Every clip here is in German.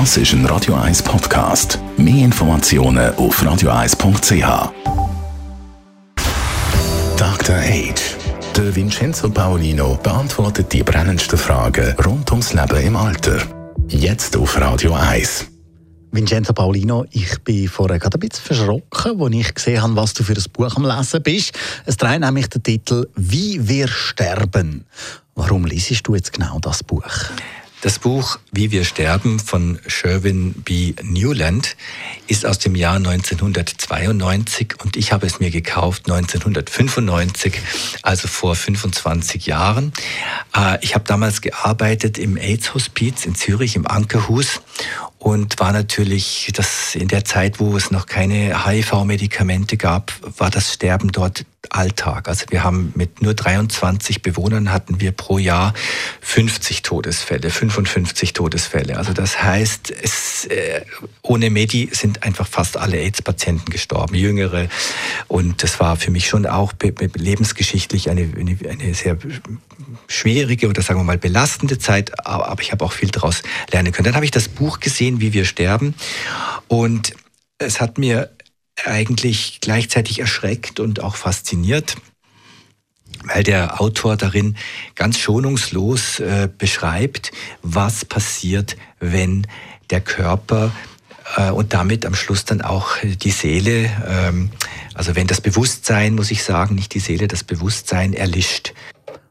Das ist ein Radio 1 Podcast. Mehr Informationen auf radio1.ch. Dr. Age. Der Vincenzo Paolino beantwortet die brennendsten Fragen rund ums Leben im Alter. Jetzt auf Radio 1. Vincenzo Paulino, ich bin vorher gerade ein bisschen verschrocken, als ich gesehen habe, was du für ein Buch am Lesen bist. Es trägt nämlich den Titel «Wie wir sterben». Warum liest du jetzt genau das Buch? Das Buch Wie wir sterben von Sherwin B. Newland ist aus dem Jahr 1992 und ich habe es mir gekauft 1995, also vor 25 Jahren. Äh, ich habe damals gearbeitet im AIDS-Hospiz in Zürich im Ankerhus und war natürlich das in der Zeit, wo es noch keine HIV-Medikamente gab, war das Sterben dort Alltag. Also wir haben mit nur 23 Bewohnern hatten wir pro Jahr 50 Todesfälle, 55 Todesfälle. Also das heißt, es, äh, ohne Medi sind einfach fast alle AIDS-Patienten gestorben, jüngere. Und das war für mich schon auch lebensgeschichtlich eine, eine, eine sehr schwierige oder sagen wir mal belastende Zeit, aber ich habe auch viel daraus lernen können. Dann habe ich das Buch gesehen, Wie wir sterben und es hat mir eigentlich gleichzeitig erschreckt und auch fasziniert, weil der Autor darin ganz schonungslos äh, beschreibt, was passiert, wenn der Körper äh, und damit am Schluss dann auch die Seele, ähm, also wenn das Bewusstsein, muss ich sagen, nicht die Seele, das Bewusstsein erlischt.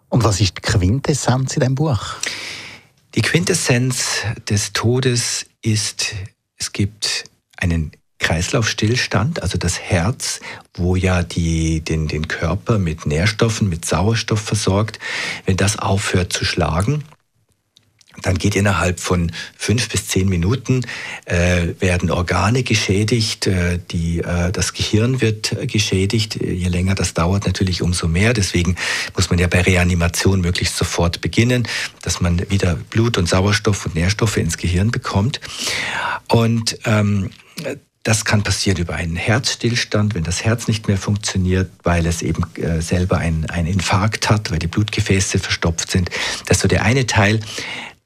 Und was ist die Quintessenz in dem Buch? Die Quintessenz des Todes ist, es gibt einen Kreislaufstillstand, also das Herz, wo ja die, den, den Körper mit Nährstoffen, mit Sauerstoff versorgt, wenn das aufhört zu schlagen, dann geht innerhalb von fünf bis zehn Minuten äh, werden Organe geschädigt, äh, die, äh, das Gehirn wird geschädigt. Je länger das dauert, natürlich umso mehr. Deswegen muss man ja bei Reanimation möglichst sofort beginnen, dass man wieder Blut und Sauerstoff und Nährstoffe ins Gehirn bekommt. Und ähm, das kann passieren über einen Herzstillstand, wenn das Herz nicht mehr funktioniert, weil es eben äh, selber einen, Infarkt hat, weil die Blutgefäße verstopft sind. Das ist so der eine Teil.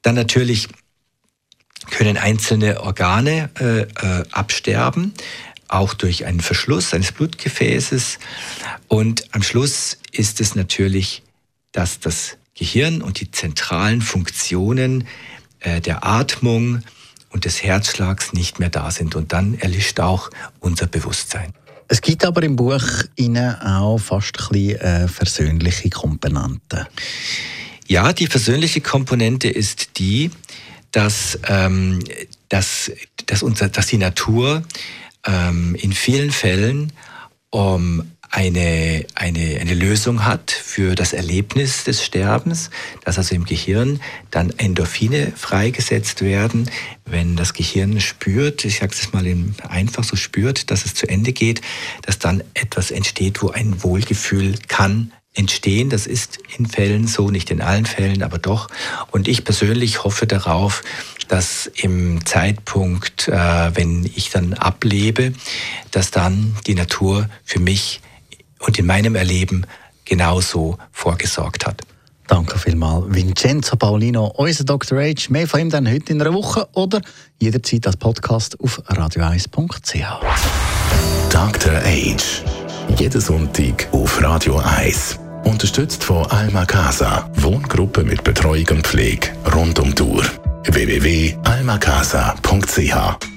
Dann natürlich können einzelne Organe äh, äh, absterben, auch durch einen Verschluss eines Blutgefäßes. Und am Schluss ist es natürlich, dass das Gehirn und die zentralen Funktionen der Atmung und des Herzschlags nicht mehr da sind. Und dann erlischt auch unser Bewusstsein. Es gibt aber im Buch Ihnen auch fast ein bisschen äh, versöhnliche Komponenten. Ja, die versöhnliche Komponente ist die, dass, ähm, dass, dass, unser, dass die Natur ähm, in vielen Fällen um eine, eine, eine Lösung hat für das Erlebnis des Sterbens, dass also im Gehirn dann Endorphine freigesetzt werden, wenn das Gehirn spürt, ich sage es mal einfach so spürt, dass es zu Ende geht, dass dann etwas entsteht, wo ein Wohlgefühl kann entstehen. Das ist in Fällen so, nicht in allen Fällen, aber doch. Und ich persönlich hoffe darauf, dass im Zeitpunkt, äh, wenn ich dann ablebe, dass dann die Natur für mich und in meinem Erleben genauso vorgesorgt hat. Danke vielmals, Vincenzo Paulino, unser Dr. H. Mehr von ihm dann heute in einer Woche oder jederzeit als Podcast auf radio1.ch. Dr. H. Jeden Sonntag auf Radio 1. Unterstützt von Alma Casa, Wohngruppe mit Betreuung und Pflege rund um Tour. www.almacasa.ch